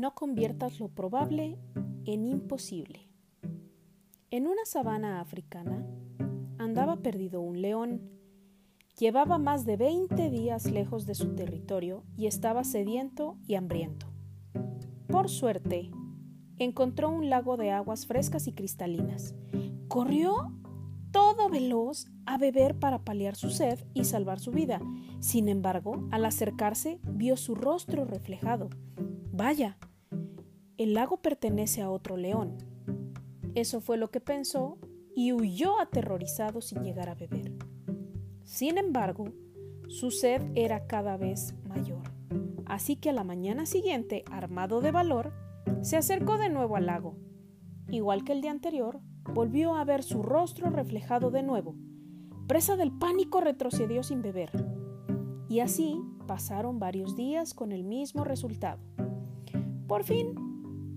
No conviertas lo probable en imposible. En una sabana africana andaba perdido un león. Llevaba más de 20 días lejos de su territorio y estaba sediento y hambriento. Por suerte, encontró un lago de aguas frescas y cristalinas. Corrió todo veloz a beber para paliar su sed y salvar su vida. Sin embargo, al acercarse, vio su rostro reflejado. Vaya, el lago pertenece a otro león. Eso fue lo que pensó y huyó aterrorizado sin llegar a beber. Sin embargo, su sed era cada vez mayor. Así que a la mañana siguiente, armado de valor, se acercó de nuevo al lago. Igual que el día anterior, volvió a ver su rostro reflejado de nuevo. Presa del pánico retrocedió sin beber. Y así pasaron varios días con el mismo resultado. Por fin,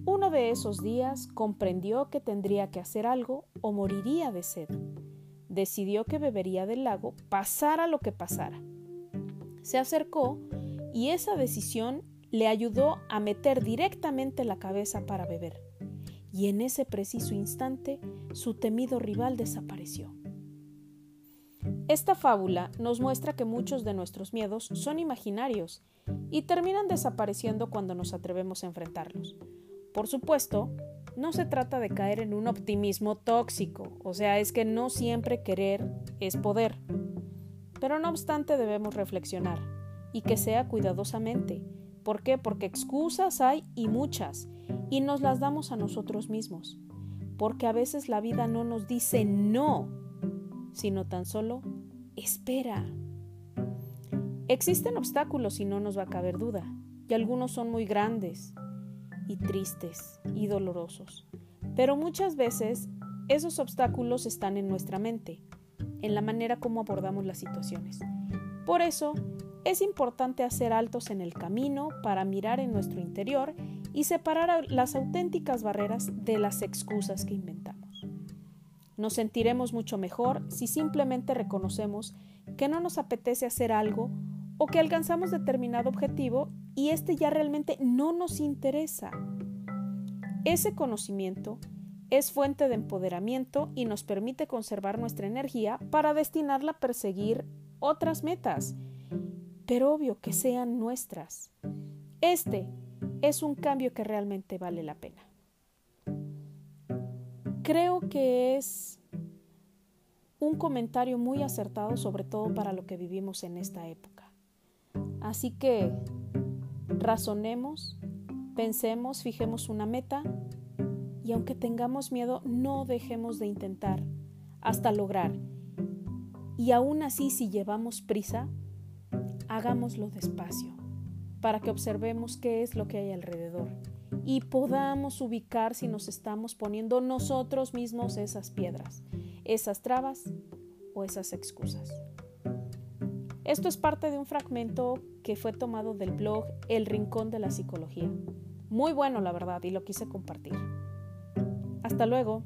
uno de esos días comprendió que tendría que hacer algo o moriría de sed. Decidió que bebería del lago, pasara lo que pasara. Se acercó y esa decisión le ayudó a meter directamente la cabeza para beber y en ese preciso instante su temido rival desapareció. Esta fábula nos muestra que muchos de nuestros miedos son imaginarios y terminan desapareciendo cuando nos atrevemos a enfrentarlos. Por supuesto, no se trata de caer en un optimismo tóxico, o sea, es que no siempre querer es poder. Pero no obstante debemos reflexionar, y que sea cuidadosamente. ¿Por qué? Porque excusas hay y muchas, y nos las damos a nosotros mismos, porque a veces la vida no nos dice no, sino tan solo espera. Existen obstáculos y no nos va a caber duda, y algunos son muy grandes y tristes y dolorosos, pero muchas veces esos obstáculos están en nuestra mente, en la manera como abordamos las situaciones. Por eso, es importante hacer altos en el camino para mirar en nuestro interior y separar las auténticas barreras de las excusas que inventamos. Nos sentiremos mucho mejor si simplemente reconocemos que no nos apetece hacer algo o que alcanzamos determinado objetivo y este ya realmente no nos interesa. Ese conocimiento es fuente de empoderamiento y nos permite conservar nuestra energía para destinarla a perseguir otras metas, pero obvio que sean nuestras. Este es un cambio que realmente vale la pena. Creo que es un comentario muy acertado, sobre todo para lo que vivimos en esta época. Así que razonemos, pensemos, fijemos una meta y aunque tengamos miedo, no dejemos de intentar hasta lograr. Y aún así, si llevamos prisa, hagámoslo despacio para que observemos qué es lo que hay alrededor y podamos ubicar si nos estamos poniendo nosotros mismos esas piedras, esas trabas o esas excusas. Esto es parte de un fragmento que fue tomado del blog El Rincón de la Psicología. Muy bueno, la verdad, y lo quise compartir. Hasta luego.